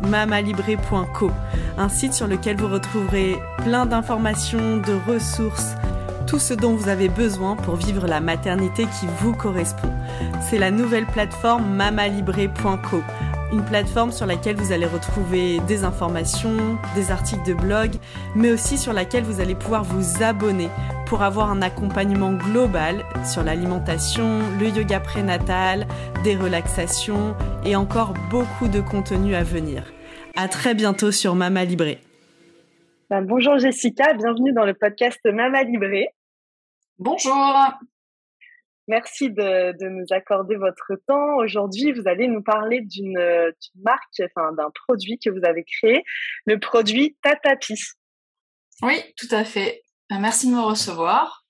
mamalibré.co, un site sur lequel vous retrouverez plein d'informations, de ressources, tout ce dont vous avez besoin pour vivre la maternité qui vous correspond. C'est la nouvelle plateforme mamalibré.co, une plateforme sur laquelle vous allez retrouver des informations, des articles de blog, mais aussi sur laquelle vous allez pouvoir vous abonner pour avoir un accompagnement global sur l'alimentation, le yoga prénatal, des relaxations et encore beaucoup de contenu à venir. À très bientôt sur Mama Libré. Ben, bonjour Jessica, bienvenue dans le podcast Mama Libré. Bonjour. Merci de, de, nous accorder votre temps. Aujourd'hui, vous allez nous parler d'une marque, enfin d'un produit que vous avez créé, le produit Tatapi. Oui, tout à fait. Ben, merci de me recevoir.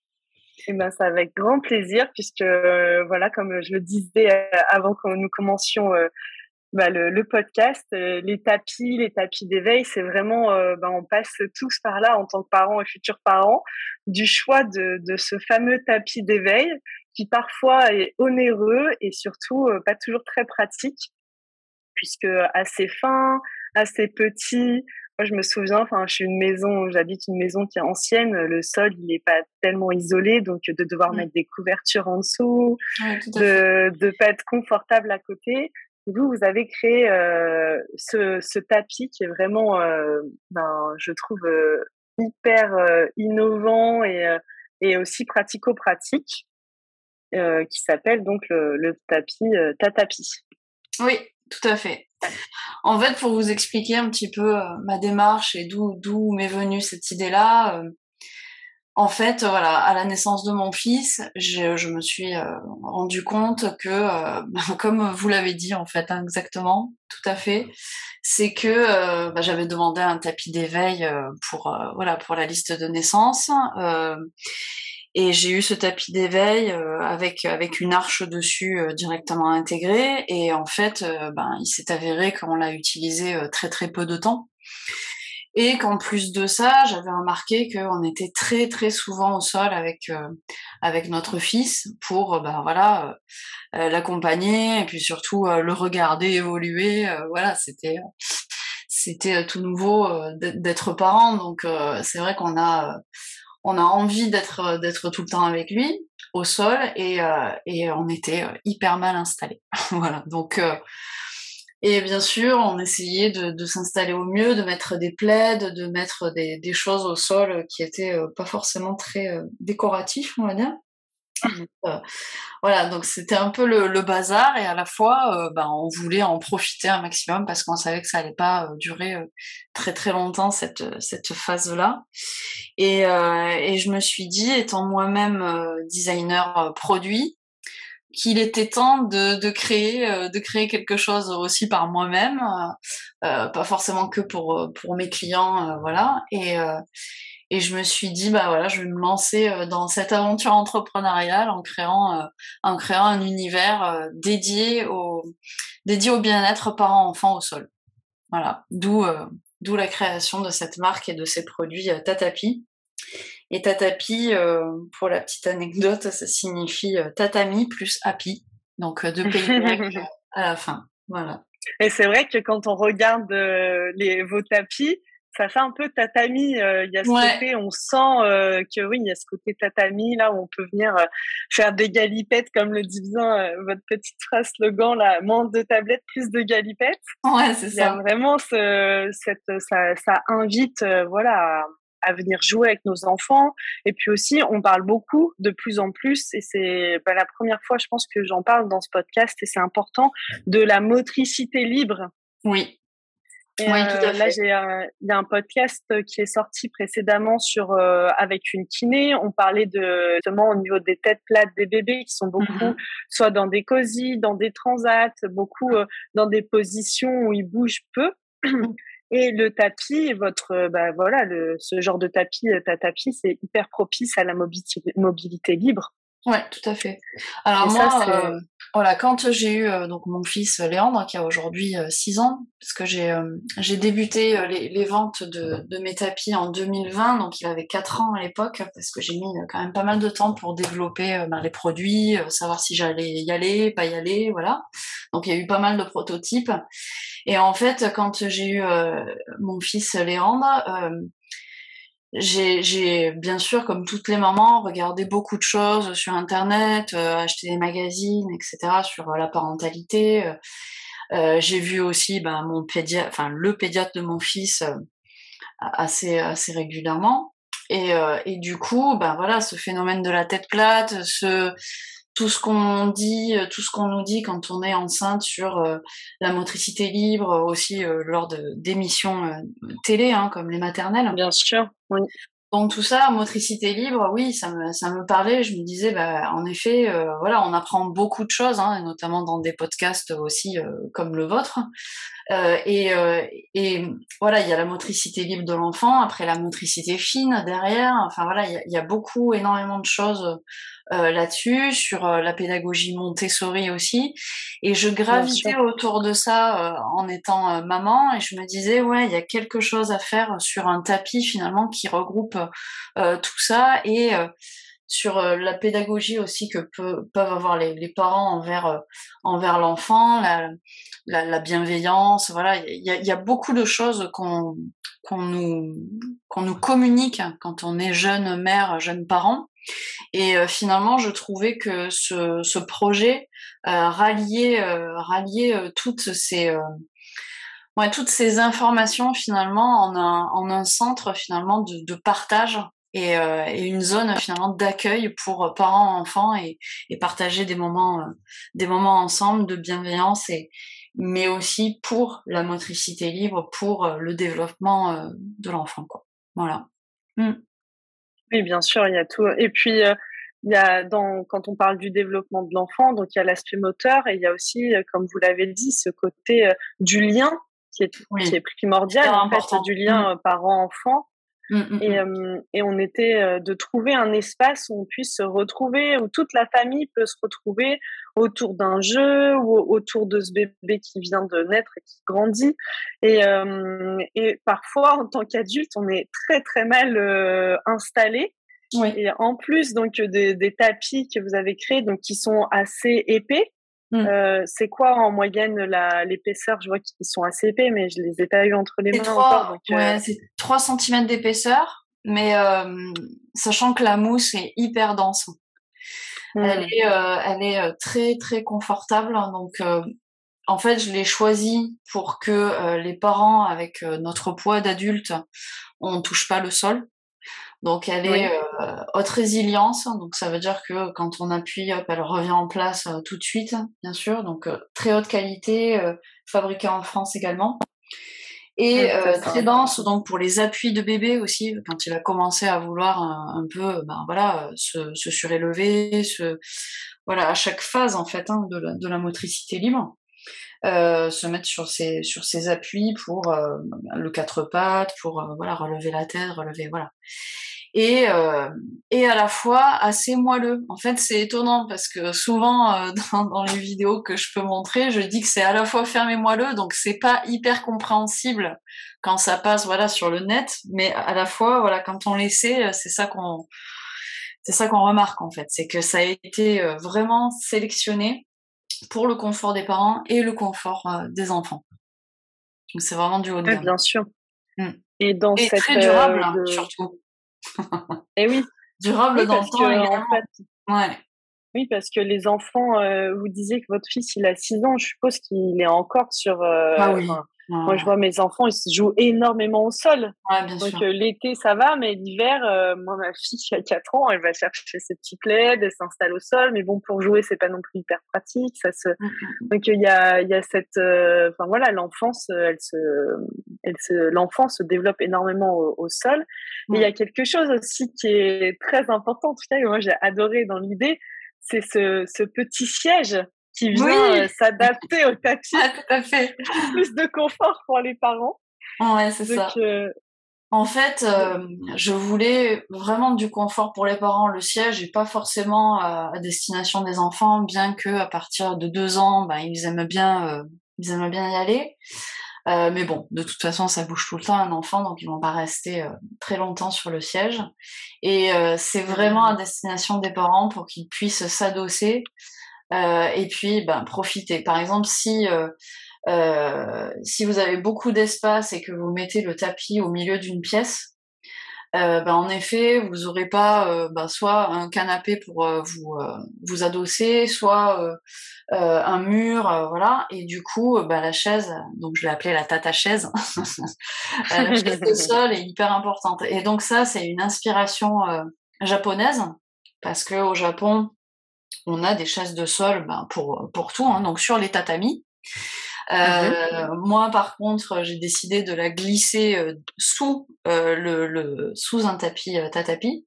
Eh ben, c'est avec grand plaisir puisque euh, voilà, comme je le disais euh, avant que nous commencions euh, bah, le, podcast, les tapis, les tapis d'éveil, c'est vraiment, bah, on passe tous par là en tant que parents et futurs parents, du choix de, ce fameux tapis d'éveil qui parfois est onéreux et surtout pas toujours très pratique, puisque assez fin, assez petit. Moi, je me souviens, enfin, je suis une maison, j'habite une maison qui est ancienne, le sol, il n'est pas tellement isolé, donc de devoir mmh. mettre des couvertures en dessous, de ne pas être confortable à côté. Vous, vous avez créé euh, ce, ce, tapis qui est vraiment, euh, ben, je trouve, euh, hyper innovant et, et aussi pratico-pratique, qui s'appelle donc le, le tapis Tatapi. Oui, tout à fait. En fait, pour vous expliquer un petit peu ma démarche et d'où d'où m'est venue cette idée-là, en fait, voilà, à la naissance de mon fils, je, me suis euh, rendu compte que, euh, comme vous l'avez dit en fait, hein, exactement, tout à fait, c'est que euh, bah, j'avais demandé un tapis d'éveil pour voilà pour la liste de naissance et j'ai eu ce tapis d'éveil avec avec une arche dessus directement intégrée et en fait, ben il s'est avéré qu'on l'a utilisé très très peu de temps. Et qu'en plus de ça, j'avais remarqué qu'on était très très souvent au sol avec euh, avec notre fils pour euh, ben voilà euh, l'accompagner et puis surtout le regarder évoluer. voilà, c'était c'était tout nouveau d'être parent, donc c'est vrai qu'on a on a envie d'être d'être tout le temps avec lui au sol et et on était hyper mal installés. voilà, donc et bien sûr, on essayait de, s'installer au mieux, de mettre des plaids, de mettre des, des choses au sol qui étaient euh, pas forcément très euh, décoratifs, on va dire. Euh, voilà, donc c'était un peu le, bazar et à la fois, ben, on voulait en profiter un maximum parce qu'on savait que ça allait pas durer très très longtemps cette cette phase là. Et, je me suis dit, étant moi-même designer produit, qu'il était temps de, de créer euh, de créer quelque chose aussi par moi-même euh, euh pas forcément que pour euh, pour mes clients voilà et et je me suis dit bah voilà je vais me lancer dans cette aventure entrepreneuriale en créant en créant un univers dédié au dédié au bien-être parents-enfants au sol voilà d'où d'où la création de cette marque et de ces produits Tatapi et tatapi, euh, pour la petite anecdote, ça signifie euh, tatami plus happy. Donc euh, deux pays à la fin. Voilà. Et c'est vrai que quand on regarde les, vos tapis, ça fait un peu tatami. Il y a ce côté, on sent que oui, il y a ce côté tatami là où on peut venir faire des galipettes, comme le dit bien votre petite phrase slogan là, moins de tablettes, plus de galipettes. Ouais, c'est ça. Il y a vraiment ce, cette, ça, ça invite, voilà, à venir jouer avec nos enfants. Et puis aussi, on parle beaucoup de plus en plus, et c'est bah, la première fois, je pense, que j'en parle dans ce podcast, et c'est important, de la motricité libre. Oui. Oui, tout à euh, fait. Là, j'ai il y a un podcast qui est sorti précédemment sur euh, avec une kiné. On parlait de justement au niveau des têtes plates des bébés qui sont beaucoup mm-hmm. soit dans des cosy, dans des transats, beaucoup euh, dans des positions où ils bougent peu. Et le tapis, votre, bah voilà, le, ce genre de tapis, ta tapis, c'est hyper propice à la mobilité, mobilité libre. Ouais, tout à fait. Alors moi, euh, voilà, quand j'ai eu euh, donc mon fils Léandre, qui a aujourd'hui 6 euh, ans, parce que j'ai j'ai débuté les, les, ventes de, de mes tapis en 2020, donc il avait 4 ans à l'époque, parce que j'ai mis quand même pas mal de temps pour développer ben, les produits, savoir si j'allais y aller, pas y aller, voilà. Donc il y a eu pas mal de prototypes. Et en fait, quand j'ai eu mon fils Léandre, j'ai bien sûr, comme toutes les mamans, regardé beaucoup de choses sur Internet, euh, acheté des magazines, etc. sur euh, la parentalité. Euh, euh, j'ai vu aussi ben, mon pédiatre, enfin le pédiatre de mon fils assez assez régulièrement. Et, et du coup, ben voilà, ce phénomène de la tête plate, ce tout ce qu'on dit, euh, tout ce qu'on nous dit quand on est enceinte sur euh, la motricité libre, aussi euh, lors d'émissions télé, hein, comme les maternelles. Bien sûr, oui. Donc tout ça, motricité libre, oui, ça me, ça me parlait. Je me disais, bah, en effet, voilà, on apprend beaucoup de choses, hein, notamment dans des podcasts aussi comme le vôtre. et, et voilà, il y a la motricité libre de l'enfant, après la motricité fine derrière. Enfin voilà, il y a, beaucoup, énormément de choses euh, là-dessus, sur euh, la pédagogie Montessori aussi. Et je gravitais autour de ça euh, en étant maman et je me disais, ouais, il y a quelque chose à faire sur un tapis finalement qui regroupe tout ça et sur la pédagogie aussi que peuvent avoir les, les parents envers envers l'enfant, la, la, la, bienveillance, voilà, il y a, y a, beaucoup de choses qu'on qu'on nous qu'on nous communique quand on est jeune mère, jeune parent, et euh, finalement, je trouvais que ce, projet euh, ralliait, euh, toutes ces informations finalement en un, en un centre finalement de, partage et, une zone finalement d'accueil pour parents enfants et, partager des moments des moments ensemble de bienveillance et mais aussi pour la motricité libre pour le développement de l'enfant voilà mmh. Oui, bien sûr, il y a tout. Et puis, euh, il y a dans, quand on parle du développement de l'enfant, donc il y a l'aspect moteur et il y a aussi, euh, comme vous l'avez dit, ce côté euh, du lien qui est, qui est primordial, en fait, du lien mmh. parent-enfant. Mmh, mmh, et, et, on était de trouver un espace où on puisse se retrouver, où toute la famille peut se retrouver autour d'un jeu ou autour de ce bébé qui vient de naître et qui grandit. Et, et parfois, en tant qu'adulte, on est très très mal installé. Oui. Et en plus donc des, des, tapis que vous avez créés, donc qui sont assez épais. Euh, c'est quoi en moyenne l'épaisseur? Je vois qu'ils sont assez épais, mais je les ai pas eu entre les mains 3, encore. Donc, ouais, c'est 3 cm d'épaisseur, mais euh, sachant que la mousse est hyper dense. Elle est, euh, elle est euh, très très confortable. Donc, euh, en fait, je l'ai choisie pour que les parents, avec notre poids d'adulte, on touche pas le sol. Donc, elle est haute résilience. Donc, ça veut dire que quand on appuie, hop, elle revient en place tout de suite, bien sûr. Donc, très haute qualité, fabriquée en France également et euh, très dense donc pour les appuis de bébé aussi quand il a commencé à vouloir un, peu ben voilà se, se, surélever se voilà à chaque phase en fait hein, de, la, de la motricité libre euh, se mettre sur ses sur ses appuis pour euh, le quatre pattes pour euh, voilà relever la tête relever voilà. Et, et à la fois assez moelleux. En fait, c'est étonnant parce que souvent dans, les vidéos que je peux montrer, je dis que c'est à la fois ferme et moelleux, donc c'est pas hyper compréhensible quand ça passe voilà sur le net, mais à la fois voilà quand on l'essaie, c'est ça qu'on c'est ça qu'on remarque en fait, c'est que ça a été vraiment sélectionné pour le confort des parents et le confort euh, des enfants. Donc c'est vraiment du haut de gamme. bien sûr. Mmh. Et dans et cette très durable de... surtout. Et oui. Durable dans le temps. En fait, ouais. Oui, parce que les enfants, euh, vous disiez que votre fils, il a 6 ans, je suppose qu'il est encore sur... Euh, ah oui. Moi, je vois mes enfants, ils se jouent énormément au sol. Bien Donc, euh, l'été, ça va, mais l'hiver, euh, moi, ma fille, qui a 4 ans, elle va chercher ses petits plaids, elle s'installe au sol. Mais bon, pour jouer, c'est pas non plus hyper pratique. Ça se... Mm, mm. Donc, il y a, y a cette... Euh, enfin, voilà, l'enfance, elle se... Elle se... L'enfant se développe énormément au, au sol. Mais il y a quelque chose aussi qui est très important, en tout cas, que moi, j'ai adoré dans l'idée, c'est ce, ce petit siège qui vient s'adapter au tapis. Ah, tout à fait. Plus de confort pour les parents. Ouais, c'est ça. En fait, je voulais vraiment du confort pour les parents. Le siège n'est pas forcément à, destination des enfants, bien que à partir de deux ans, bah, ils aiment bien, ils aiment bien y aller. Euh, mais bon, de toute façon, ça bouge tout le temps un enfant, donc ils vont pas rester euh, très longtemps sur le siège. Et euh, c'est vraiment à destination des parents pour qu'ils puissent s'adosser et puis ben, profiter. Par exemple, si si vous avez beaucoup d'espace et que vous mettez le tapis au milieu d'une pièce, euh, ben, en effet, vous aurez pas euh, ben, soit un canapé pour euh, vous vous adosser, soit un mur, voilà. Et du coup, ben, la chaise, donc je l'ai appelée la tata chaise, la chaise de sol est hyper importante. Et donc ça, c'est une inspiration japonaise parce que au Japon, on a des chaises de sol ben, pour pour tout, hein, donc sur les tatamis. Mmh euh, moi, par contre, j'ai décidé de la glisser euh, sous euh, le, sous un tapis tatapi.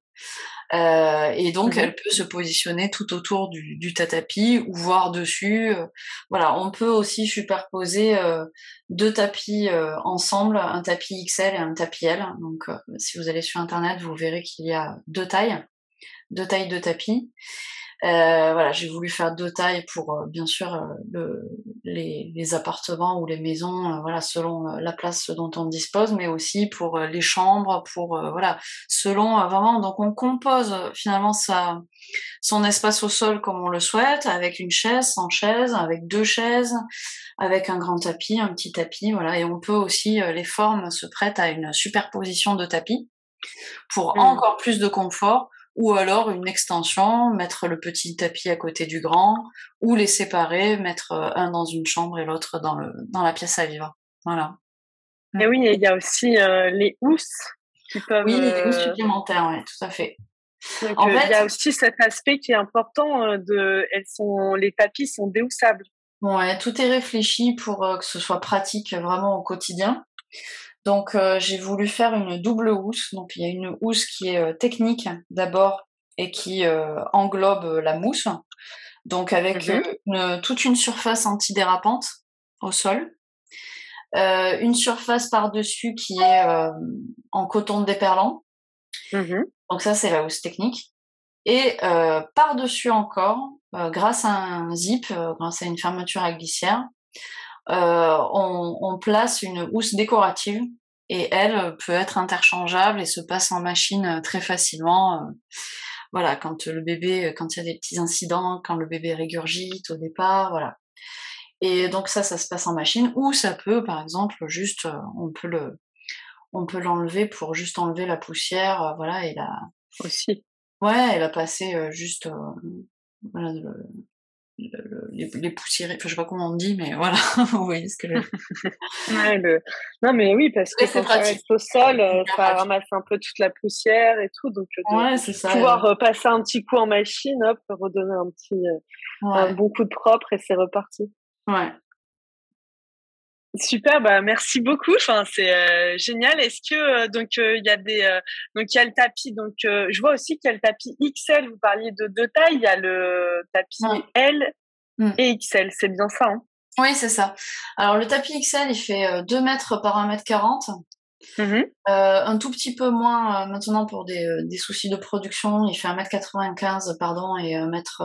et donc, mmh elle peut se positionner tout autour du, du tatapi ou voir dessus. voilà, on peut aussi superposer deux tapis ensemble, un tapis XL et un tapis L. Donc, si vous allez sur Internet, vous verrez qu'il y a deux tailles, deux tailles de tapis. Euh, voilà, j'ai voulu faire deux tailles pour euh, bien sûr euh, le, les, les, appartements ou les maisons, voilà, selon la place dont on dispose, mais aussi pour les chambres, pour voilà, selon vraiment. Donc on compose finalement sa, son espace au sol comme on le souhaite, avec une chaise, sans chaise, avec deux chaises, avec un grand tapis, un petit tapis, voilà. Et on peut aussi les formes se prêtent à une superposition de tapis pour mmh. encore plus de confort ou alors une extension, mettre le petit tapis à côté du grand, ou les séparer, mettre euh, un dans une chambre et l'autre dans, le, dans la pièce à vivre. Voilà. Et oui, il y a aussi euh, les housses qui peuvent. Oui, les housses euh, supplémentaires, oui, tout à fait. en fait, il y a aussi cet aspect qui est important de, elles sont, les tapis sont déhoussables. Ouais, tout est réfléchi pour que ce soit pratique vraiment au quotidien. Donc euh, j'ai voulu faire une double housse. Donc il y a une housse qui est euh, technique d'abord et qui euh, englobe la mousse. Donc avec mhm. toute une surface antidérapante au sol. une surface par-dessus qui est en coton déperlant. Mhm. Donc ça c'est la housse technique. Et par-dessus encore, grâce à un zip, grâce à une fermeture à glissière, on, on, place une housse décorative et elle peut être interchangeable et se passe en machine très facilement. Euh, voilà, quand le bébé, quand il y a des petits incidents, quand le bébé régurgite au départ, voilà. Et donc ça, ça se passe en machine, ou ça peut, par exemple, juste, euh, on peut le, on peut l'enlever pour juste enlever la poussière, voilà, et la. Aussi. Ouais, elle a passé juste, voilà, les, les poussières, enfin, je sais pas comment on dit, mais voilà, vous voyez ce que je ouais, le... Non, mais oui, parce que quand ça reste au sol, euh, ça ramasse un peu toute la poussière et tout, donc euh, ouais, ça, pouvoir euh, passer un petit coup en machine, hop, redonner un petit, un bon coup de propre et c'est reparti. Ouais. Super, bah merci beaucoup. Enfin, c'est génial. Est-ce que donc il y a des donc il y a le tapis donc je vois aussi qu'il y a le tapis XL. Vous parliez de deux tailles. Il y a le tapis L mmh. et XL. C'est bien ça. Hein? Oui, c'est ça. Alors le tapis XL, il fait 2 mètres par 1 mètre 40. Mmh un tout petit peu moins maintenant pour des, des, soucis de production. Il fait 1m95 pardon et 1 mètre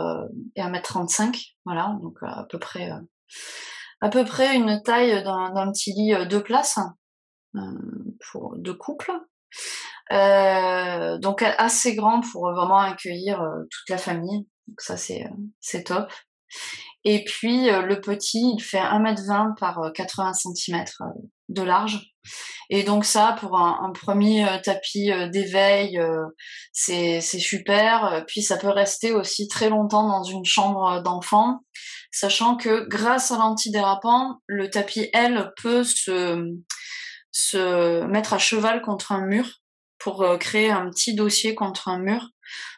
et 1m35. Voilà, donc à peu près à peu près une taille d'un petit lit euh, deux places euh, pour deux couples. Euh, donc assez grand pour vraiment accueillir toute la famille. Donc ça c'est top. Et puis le petit, il fait 1m20 par 80 cm de large. Et donc ça, pour un premier tapis d'éveil, c'est super. Puis ça peut rester aussi très longtemps dans une chambre d'enfant sachant que grâce à l'antidérapant, le tapis, elle, peut se, se mettre à cheval contre un mur pour euh, créer un petit dossier contre un mur.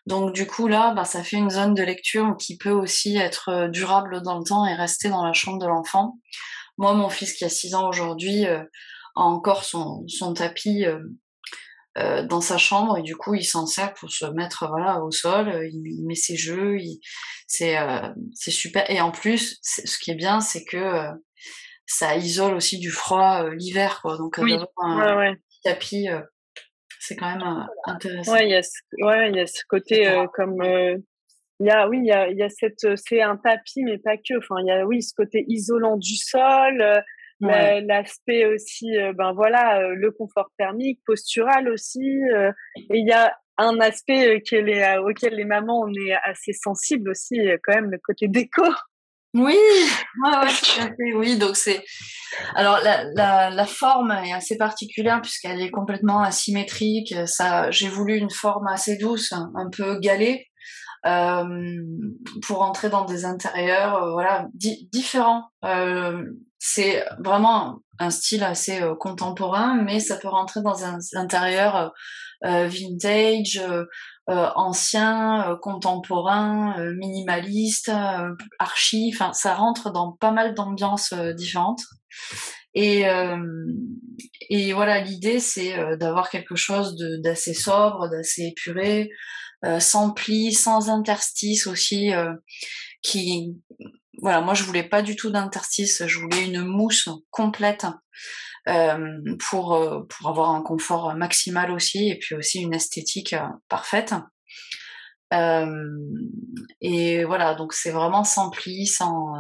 Donc du coup là, bah, ça fait une zone de lecture qui peut aussi être euh, durable dans le temps et rester dans la chambre de l'enfant. Moi, mon fils qui a 6 ans aujourd'hui euh, a encore son, son tapis dans sa chambre et du coup il s'en sert pour se mettre voilà au sol, il, met ses jeux, c'est c'est super. Et en plus ce qui est bien c'est que ça isole aussi du froid l'hiver quoi. Donc oui. un tapis c'est quand même intéressant. Ouais, il y a ce, ouais, il y a ce côté comme il y a oui il y a, il y a cette c'est un tapis mais pas que. Enfin il y a oui ce côté isolant du sol l'aspect aussi euh, ben voilà euh, le confort thermique postural aussi euh, et il y a un aspect auquel les mamans on est assez sensible aussi quand même le côté déco oui, ouais, oui. Donc c'est alors la, la, la, forme est assez particulière puisqu'elle est complètement asymétrique. Ça, j'ai voulu une forme assez douce, un peu galée, euh, pour entrer dans des intérieurs, voilà, différents. Euh, c'est vraiment un style assez euh, contemporain, mais ça peut rentrer dans un intérieur euh, vintage, euh, ancien, contemporain, minimaliste, archi. Enfin, ça rentre dans pas mal d'ambiances différentes. Et, et voilà, l'idée, c'est d'avoir quelque chose d'assez sobre, d'assez épuré, sans plis, sans interstice aussi, qui voilà, moi je voulais pas du tout d'interstice, je voulais une mousse complète euh, pour euh, pour avoir un confort maximal aussi et puis aussi une esthétique euh, parfaite. et voilà, donc c'est vraiment sans pli, sans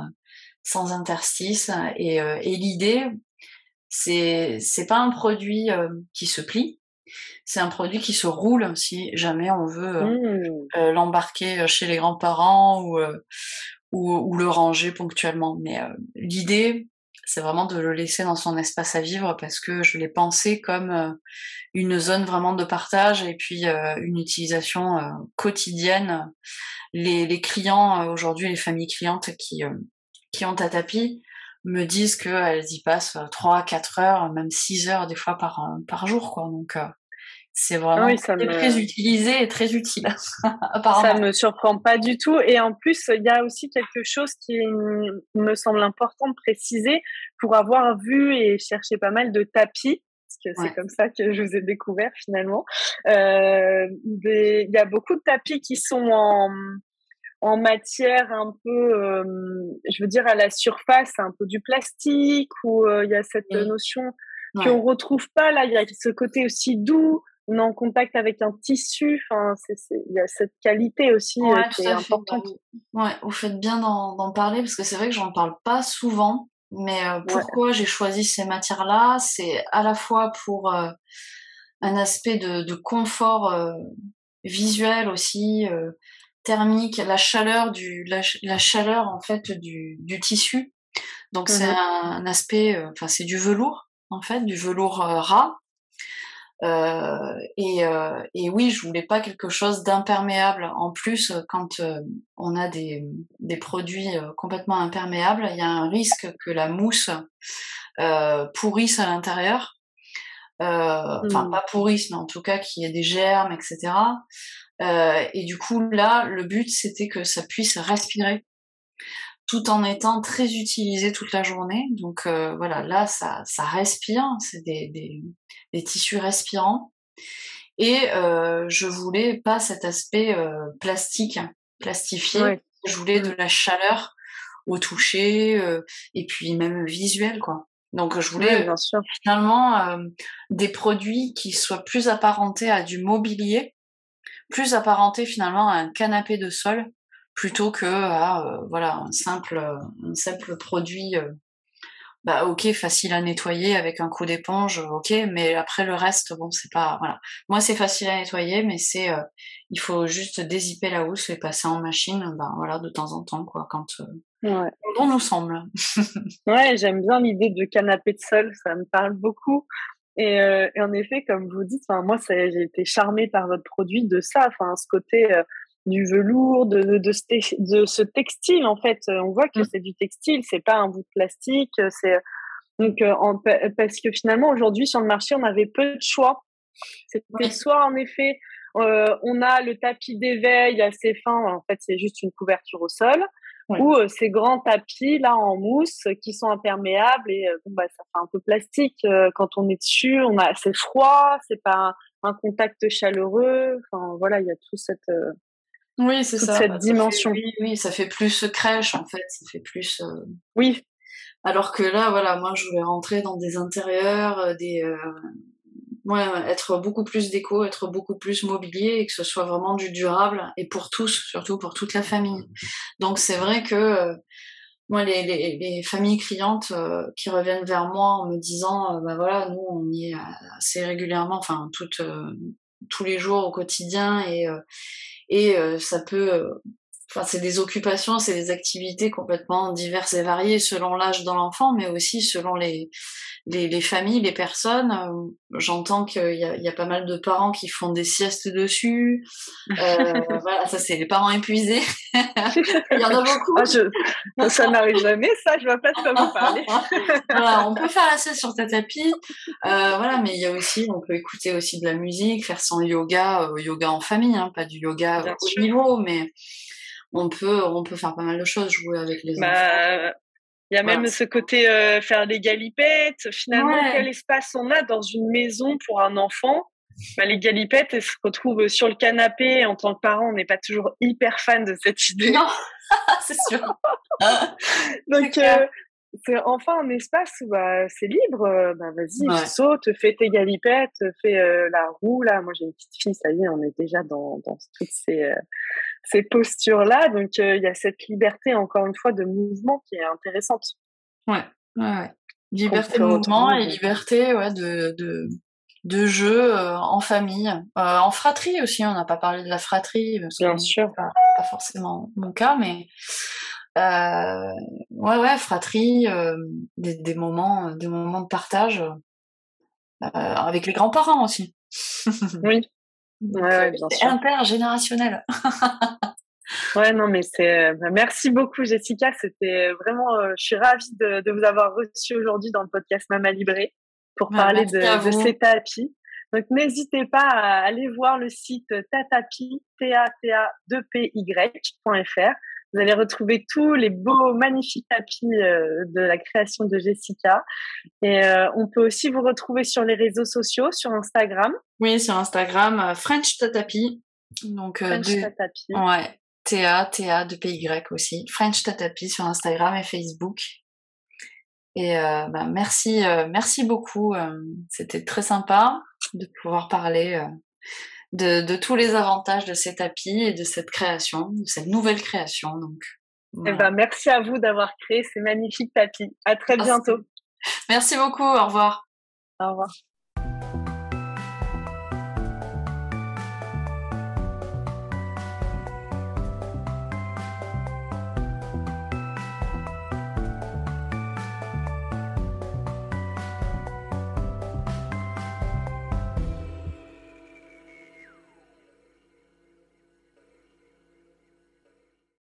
sans interstice et, et l'idée c'est c'est pas un produit qui se plie, c'est un produit qui se roule si jamais on veut mmh. l'embarquer chez les grands-parents ou, ou, le ranger ponctuellement. Mais euh, l'idée, c'est vraiment de le laisser dans son espace à vivre parce que je l'ai pensé comme euh, une zone vraiment de partage et puis euh, une utilisation quotidienne. Les, les clients aujourd'hui, les familles clientes qui qui ont un tapis me disent qu'elles y passent 3, 4 heures, même 6 heures des fois par, par jour. Quoi. Donc c'est vraiment très utilisé et très utile. ça me surprend pas du tout. Et en plus, il y a aussi quelque chose qui me semble important de préciser pour avoir vu et cherché pas mal de tapis. Parce que c'est comme ça que je vous ai découvert finalement. Euh, il y a beaucoup de tapis qui sont en, en matière un peu, euh, je veux dire à la surface, un peu du plastique, ou euh, il y a cette notion qu'on retrouve pas là. Il y a ce côté aussi doux on est en contact avec un tissu. Enfin, il y a cette qualité aussi euh, qui est importante. Ouais, vous faites bien d'en parler parce que c'est vrai que j'en parle pas souvent. Mais euh, pourquoi j'ai choisi ces matières-là? C'est à la fois pour euh, un aspect de, confort visuel aussi, thermique, la chaleur du la, chaleur en fait du, du tissu. Donc c'est mmh un, aspect, enfin c'est du velours en fait, du velours ras euh, et, euh, et, oui, je voulais pas quelque chose d'imperméable. En plus, quand euh, on a des, des produits complètement imperméables, il y a un risque que la mousse pourrisse à l'intérieur. Enfin, mmh. pas pourrisse, mais en tout cas qu'il y ait des germes, etc. et du coup, là, le but, c'était que ça puisse respirer tout en étant très utilisé toute la journée. Donc euh, voilà, là, ça, ça respire, c'est des, des, des, tissus respirants. Et euh, je voulais pas cet aspect euh, plastique, plastifié. Je voulais de la chaleur au toucher euh, et puis même visuel, quoi. Donc je voulais finalement des produits qui soient plus apparentés à du mobilier, plus apparentés finalement à un canapé de sol plutôt que à euh, voilà un simple un simple produit euh, bah ok facile à nettoyer avec un coup d'éponge ok mais après le reste bon c'est pas voilà. Moi c'est facile à nettoyer mais c'est euh, il faut juste dézipper la housse et passer en machine ben voilà de temps en temps quoi quand ouais. bon nous semble. Ouais j'aime bien l'idée de canapé de sol ça me parle beaucoup. Et, et en effet comme vous dites moi j'ai été charmée par votre produit de ça enfin ce côté du velours, de, de, de, ce textile en fait. On voit que mm. c'est du textile, c'est pas un bout de plastique. C'est donc euh, parce que finalement aujourd'hui sur le marché on avait peu de choix. C'était soit en effet euh, on a le tapis d'éveil assez fin, en fait c'est juste une couverture au sol, ou euh, ces grands tapis là en mousse qui sont imperméables et bon bah ça fait un peu plastique quand on est dessus. On a c'est froid, c'est pas un contact chaleureux. Enfin voilà, il y a tout cette oui, c'est ça. Cette bah, dimension. oui, oui, ça fait plus crèche en fait, ça fait plus. Oui. Alors que là, voilà, moi, je voulais rentrer dans des intérieurs, des, ouais, être beaucoup plus déco, être beaucoup plus mobilier et que ce soit vraiment du durable et pour tous, surtout pour toute la famille. Donc c'est vrai que euh, moi, les, les, les, familles clientes euh, qui reviennent vers moi en me disant, euh, bah voilà, nous on y est assez régulièrement, enfin toutes, tous les jours au quotidien et et ça peut Enfin, c'est des occupations, c'est des activités complètement diverses et variées selon l'âge de l'enfant, mais aussi selon les, les, les familles, les personnes. Euh, j'entends qu'il y a, il y a pas mal de parents qui font des siestes dessus. Euh, voilà, ça c'est les parents épuisés. il y en a beaucoup. Ah, je... Ça n'arrive jamais, ça, je vois pas de quoi vous parler. voilà, on peut faire la sieste sur ta tapis. Euh, voilà, mais il y a aussi, on peut écouter aussi de la musique, faire son yoga, euh, yoga en famille, hein, pas du yoga au niveau, mais on peut, on peut faire pas mal de choses, jouer avec les bah, enfants. Il y a même ce côté euh, faire des galipettes. Finalement, quel espace on a dans une maison pour un enfant? Bah, Les galipettes, elles se retrouvent sur le canapé. En tant que parent, on n'est pas toujours hyper fan de cette idée. Non, c'est sûr. Donc, euh, c'est enfin un espace où bah, c'est libre. Euh, bah, vas-y, saute, fais tes galipettes, fais la roue. Là, moi, j'ai une petite fille, ça y est, on est déjà dans, dans toutes ces ces postures-là. Donc, euh, il y a cette liberté, encore une fois, de mouvement qui est intéressante. Ouais, ouais, Liberté de mouvement et liberté ouais, de, de, de jeu euh, en famille. Euh, en fratrie aussi, on n'a pas parlé de la fratrie. Bien sûr. Pas, pas, forcément mon cas, mais ouais, ouais, fratrie, des, des, moments, des moments de partage avec les grands-parents aussi. oui, Ouais, c'est intergénérationnel. ouais, non, mais c'est. Euh, bah, merci beaucoup, Jessica. C'était vraiment. Euh, je suis ravie de, de vous avoir reçu aujourd'hui dans le podcast Mama Libré pour bah, parler de, de, ces tapis. Donc, n'hésitez pas à aller voir le site tatapi, t a t a 2 p y.fr vous allez retrouver tous les beaux, magnifiques tapis euh, de la création de Jessica. Et euh, on peut aussi vous retrouver sur les réseaux sociaux, sur Instagram. Oui, sur Instagram, euh, French Tatapi. Donc, French Tatapi. Ouais, TA, TA de PY aussi. French Tatapi sur Instagram et Facebook. Et bah, merci, merci beaucoup. C'était très sympa de pouvoir parler de, tous les avantages de ces tapis et de cette création, de cette nouvelle création. Donc, eh ben, merci à vous d'avoir créé ces magnifiques tapis. À très bientôt. Merci beaucoup. Au revoir. Au revoir.